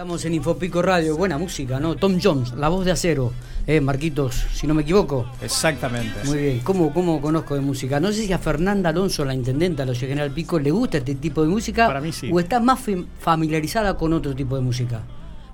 Estamos en Infopico Radio, buena música, ¿no? Tom Jones, la voz de acero, eh, Marquitos, si no me equivoco. Exactamente. Muy bien, ¿Cómo, ¿cómo conozco de música? No sé si a Fernanda Alonso, la intendenta de los General Pico, le gusta este tipo de música. Para mí sí. O está más familiarizada con otro tipo de música.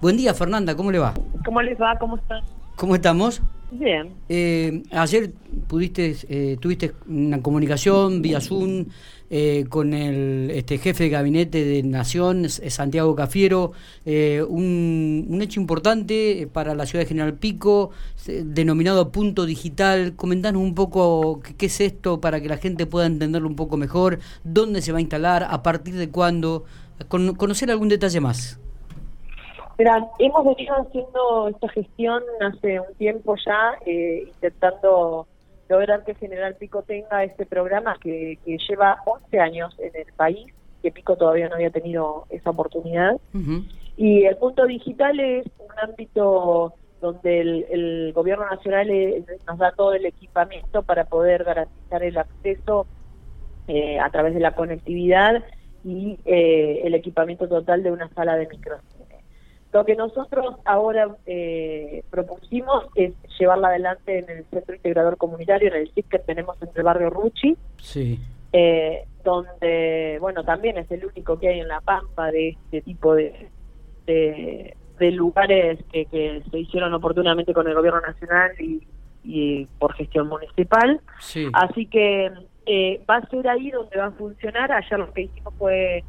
Buen día, Fernanda, ¿cómo le va? ¿Cómo les va? ¿Cómo están? ¿Cómo estamos? Bien. Eh, ayer pudiste, eh, tuviste una comunicación vía Zoom eh, con el este, jefe de gabinete de Nación, Santiago Cafiero, un, un, hecho importante para la ciudad de General Pico, denominado punto digital. Comentanos un poco qué, es esto para que la gente pueda entenderlo un poco mejor, dónde se va a instalar, a partir de cuándo, con, conocer algún detalle más. Mira, hemos venido haciendo esta gestión hace un tiempo ya, eh, intentando lograr que General Pico tenga este programa que, lleva 11 años en el país, que Pico todavía no había tenido esa oportunidad. Y el punto digital es un ámbito donde el, gobierno nacional eh, nos da todo el equipamiento para poder garantizar el acceso eh, a través de la conectividad y el equipamiento total de una sala de microcine. Lo que nosotros ahora eh, propusimos es llevarla adelante en el Centro Integrador Comunitario, en el CIC que tenemos en el barrio Ruchi, sí. Eh, donde, bueno, también es el único que hay en La Pampa de este tipo de, de, lugares que, se hicieron oportunamente con el Gobierno Nacional y, por gestión municipal. Así que eh, va a ser ahí donde va a funcionar. Ayer lo que hicimos fue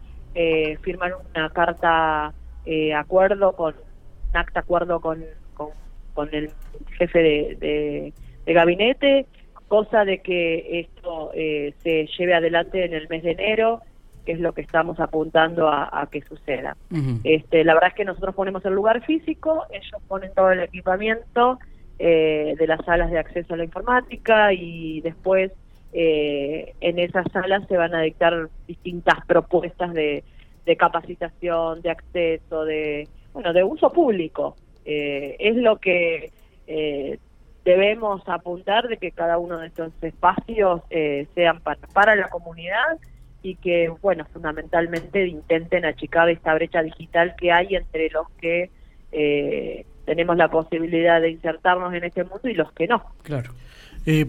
firmar una carta eh, acuerdo con un acta acuerdo con, con, el jefe de, gabinete, cosa de que esto eh, se lleve adelante en el mes de enero, que es lo que estamos apuntando a, que suceda. este, la verdad es que nosotros ponemos el lugar físico, ellos ponen todo el equipamiento eh, de las salas de acceso a la informática y después eh, en esas salas se van a dictar distintas propuestas de de capacitación, de acceso, de bueno, de uso público. Eh, es lo que eh, debemos apuntar de que cada uno de estos espacios eh, sean para, para la comunidad y que, bueno, fundamentalmente intenten achicar esta brecha digital que hay entre los que tenemos la posibilidad de insertarnos en este mundo y los que no. Claro.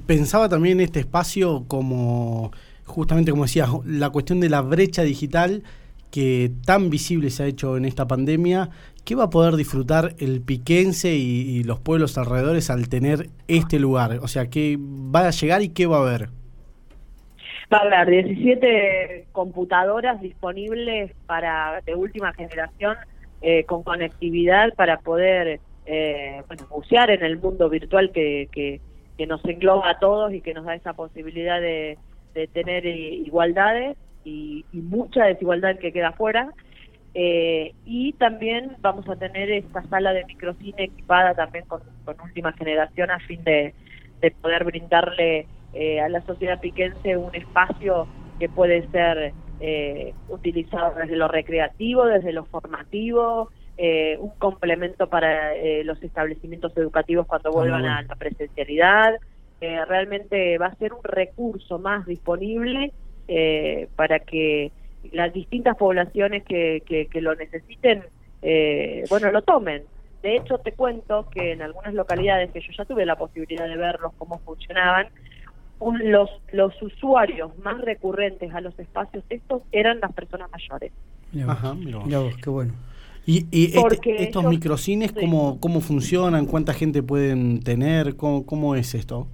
pensaba también este espacio como, justamente como decía, la cuestión de la brecha digital que tan visible se ha hecho en esta pandemia, ¿qué va a poder disfrutar el piquense y, los pueblos alrededores al tener este lugar? O sea, ¿qué va a llegar y qué va a haber? Va a haber 17 computadoras disponibles para de última generación eh, con conectividad para poder eh, bueno, bucear en el mundo virtual que, que, nos engloba a todos y que nos da esa posibilidad de, de tener igualdades y, mucha desigualdad que queda afuera. Eh, y también vamos a tener esta sala de microcine equipada también con, última generación a fin de, poder brindarle eh, a la sociedad piquense un espacio que puede ser eh, utilizado desde lo recreativo, desde lo formativo, un complemento para los establecimientos educativos cuando vuelvan a la presencialidad. realmente va a ser un recurso más disponible eh, para que las distintas poblaciones que, que, lo necesiten, eh, bueno, lo tomen. De hecho, te cuento que en algunas localidades que yo ya tuve la posibilidad de verlos cómo funcionaban, los, los usuarios más recurrentes a los espacios estos eran las personas mayores. Ajá, qué bueno. ¿Y, este, estos microcines cómo, cómo funcionan? ¿Cuánta gente pueden tener? ¿Cómo, cómo es esto?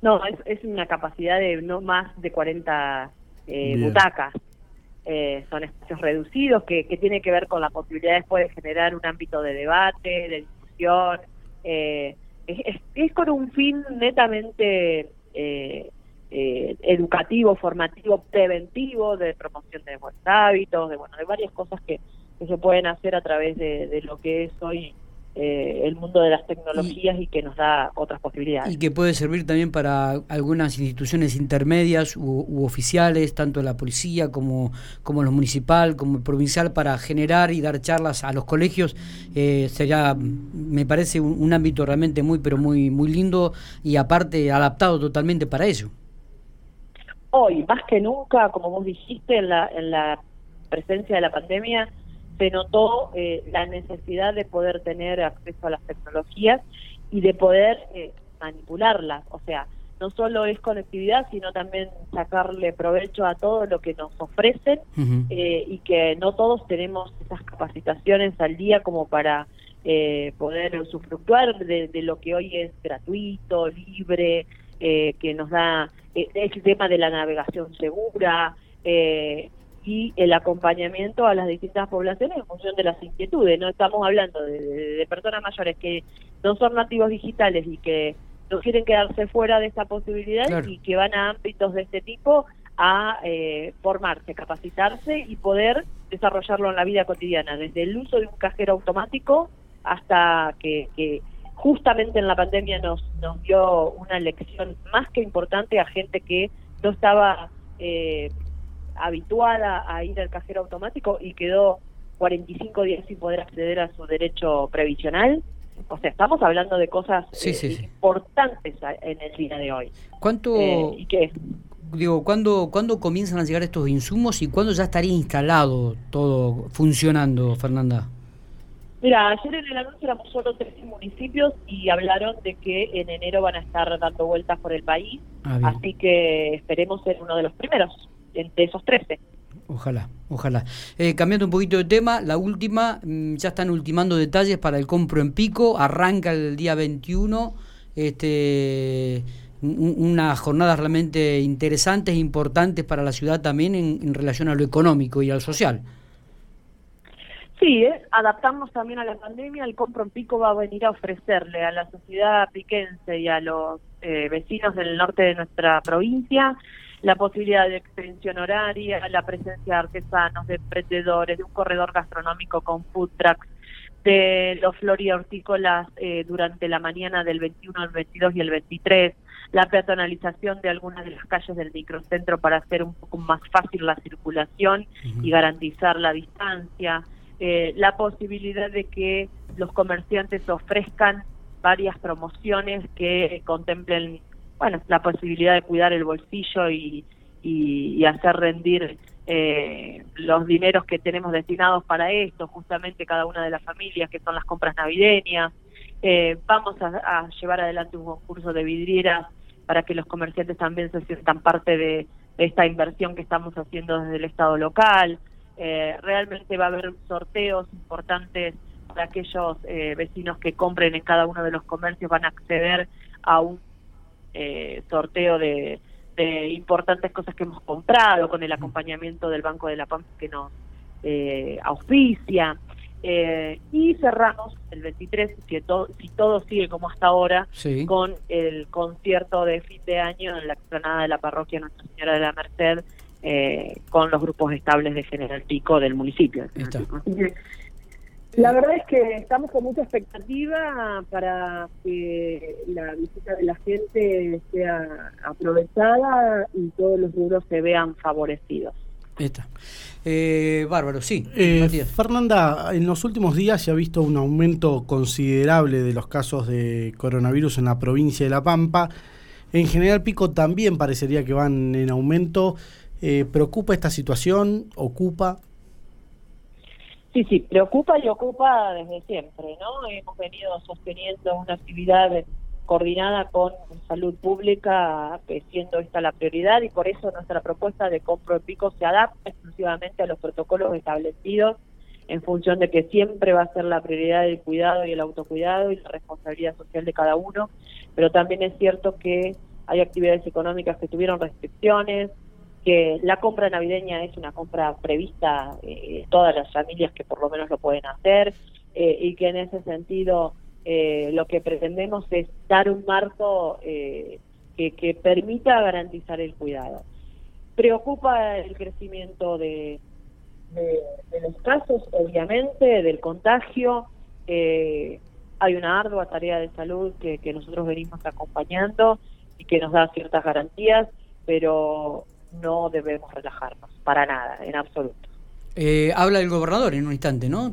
No, es, es una capacidad de no más de 40 eh, butacas. Eh, son espacios reducidos que, que tiene que ver con la posibilidad después de generar un ámbito de debate, de discusión. Eh, es, con un fin netamente eh, educativo, formativo, preventivo, de promoción de buenos hábitos, de bueno, de varias cosas que, que se pueden hacer a través de, de lo que es hoy eh, el mundo de las tecnologías y, que nos da otras posibilidades. Y que puede servir también para algunas instituciones intermedias u, oficiales, tanto la policía como, como lo municipal, como el provincial, para generar y dar charlas a los colegios. Eh, sería, me parece, un, ámbito realmente muy, pero muy, muy lindo y aparte adaptado totalmente para ello. Hoy, más que nunca, como vos dijiste, en la, en la presencia de la pandemia, se notó eh, la necesidad de poder tener acceso a las tecnologías y de poder eh, manipularlas. O sea, no solo es conectividad, sino también sacarle provecho a todo lo que nos ofrecen eh, y que no todos tenemos esas capacitaciones al día como para eh, poder usufructuar de, lo que hoy es gratuito, libre, eh, que nos da eh, el tema de la navegación segura y el acompañamiento a las distintas poblaciones en función de las inquietudes. No estamos hablando de, personas mayores que no son nativos digitales y que no quieren quedarse fuera de esta posibilidad y que van a ámbitos de este tipo a formarse, capacitarse y poder desarrollarlo en la vida cotidiana, desde el uso de un cajero automático hasta que, justamente en la pandemia nos, nos dio una lección más que importante a gente que no estaba eh, habituada a ir al cajero automático y quedó 45 días sin poder acceder a su derecho previsional. O sea, estamos hablando de cosas eh, importantes en el día de hoy. ¿Cuánto, eh, ¿Y qué? Digo, ¿cuándo, ¿cuándo comienzan a llegar estos insumos y cuándo ya estaría instalado todo funcionando, Fernanda? Mira, ayer en el anuncio éramos solo tres municipios y hablaron de que en enero van a estar dando vueltas por el país, ah, así que esperemos ser uno de los primeros entre esos trece. Ojalá, ojalá. Eh, cambiando un poquito de tema, la última, mm, ya están ultimando detalles para el compro en pico, arranca el día 21, este, unas jornadas realmente interesantes importantes para la ciudad también en relación a lo económico y al social. Sí, es adaptarnos también a la pandemia. El Compro en Pico va a venir a ofrecerle a la sociedad piquense y a los eh, vecinos del norte de nuestra provincia la posibilidad de extensión horaria, la presencia de artesanos, de emprendedores, de un corredor gastronómico con food trucks, de los florihortícolas eh, durante la mañana del 21, el 22 y el 23, la peatonalización de algunas de las calles del microcentro para hacer un poco más fácil la circulación y garantizar la distancia eh, la posibilidad de que los comerciantes ofrezcan varias promociones que contemplen bueno la posibilidad de cuidar el bolsillo y, y, hacer rendir eh, los dineros que tenemos destinados para esto justamente cada una de las familias que son las compras navideñas. Eh, vamos a, llevar adelante un concurso de vidrieras para que los comerciantes también se sientan parte de esta inversión que estamos haciendo desde el estado local. Eh, realmente va a haber sorteos importantes para aquellos eh, vecinos que compren en cada uno de los comercios, van a acceder a un eh, sorteo de, importantes cosas que hemos comprado con el acompañamiento del Banco de la Pampa que nos auspicia. y cerramos el 23, si, si todo sigue como hasta ahora, con el concierto de fin de año en la explanada de la parroquia Nuestra Señora de la Merced, eh, con los grupos estables de General Pico del municipio. La verdad es que estamos con mucha expectativa para que la visita de la gente sea aprovechada y todos los rubros se vean favorecidos. Está. Eh, bárbaro, sí. Eh, Fernanda, en los últimos días se ha visto un aumento considerable de los casos de coronavirus en la provincia de La Pampa. En General Pico también parecería que van en aumento. Eh, ¿Preocupa esta situación? ¿Ocupa? Sí, sí, preocupa y ocupa desde siempre, ¿no? Hemos venido sosteniendo una actividad coordinada con salud pública, siendo esta la prioridad, y por eso nuestra propuesta de compro de pico se adapta exclusivamente a los protocolos establecidos en función de que siempre va a ser la prioridad el cuidado y el autocuidado y la responsabilidad social de cada uno, pero también es cierto que hay actividades económicas que tuvieron restricciones, que la compra navideña es una compra prevista eh, todas las familias que por lo menos lo pueden hacer eh, y que en ese sentido eh, lo que pretendemos es dar un marco eh, que, que, permita garantizar el cuidado. Preocupa el crecimiento de, de, los casos, obviamente, del contagio. hay una ardua tarea de salud que, que nosotros venimos acompañando y que nos da ciertas garantías, pero no debemos relajarnos, para nada, en absoluto. Eh, habla el gobernador en un instante, ¿no?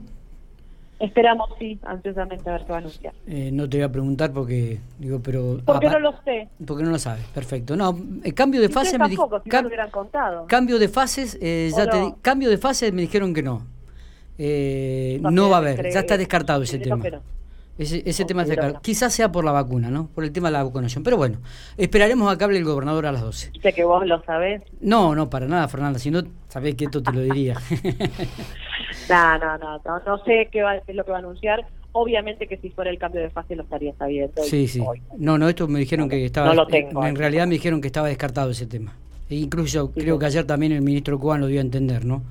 Esperamos, sí, ansiosamente a ver qué va a anunciar. Eh, no te voy a preguntar porque, digo, pero... Porque no lo sé. Porque no lo sabes, perfecto. No, el cambio de fase... Tampoco, me si no lo hubieran contado. Cambio de fases, eh, ya te cambio de fase me dijeron que no. eh, no va a haber, ya está descartado ese tema. Ese, ese tema es descartado. Quizás sea por la vacuna, ¿no? Por el tema de la vacunación. Pero bueno, esperaremos a que hable el gobernador a las 12. Sé que vos lo sabés. No, no, para nada, Fernanda. Si no, sabés que esto te lo diría. no, no, no, no, sé qué, va, qué es lo que va a anunciar. Obviamente que si fuera el cambio de fase lo estaría sabiendo. Sí, sí. No, no, esto me dijeron que estaba... No lo tengo. En, realidad me dijeron que estaba descartado ese tema. E incluso creo que ayer también el ministro Cubano lo dio a entender, ¿no?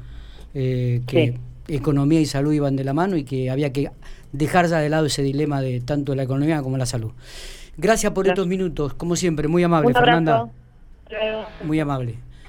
Eh, que economía y salud iban de la mano y que había que dejar ya de lado ese dilema de tanto la economía como la salud. Gracias por estos minutos, como siempre, muy amable, Fernanda. Muy amable.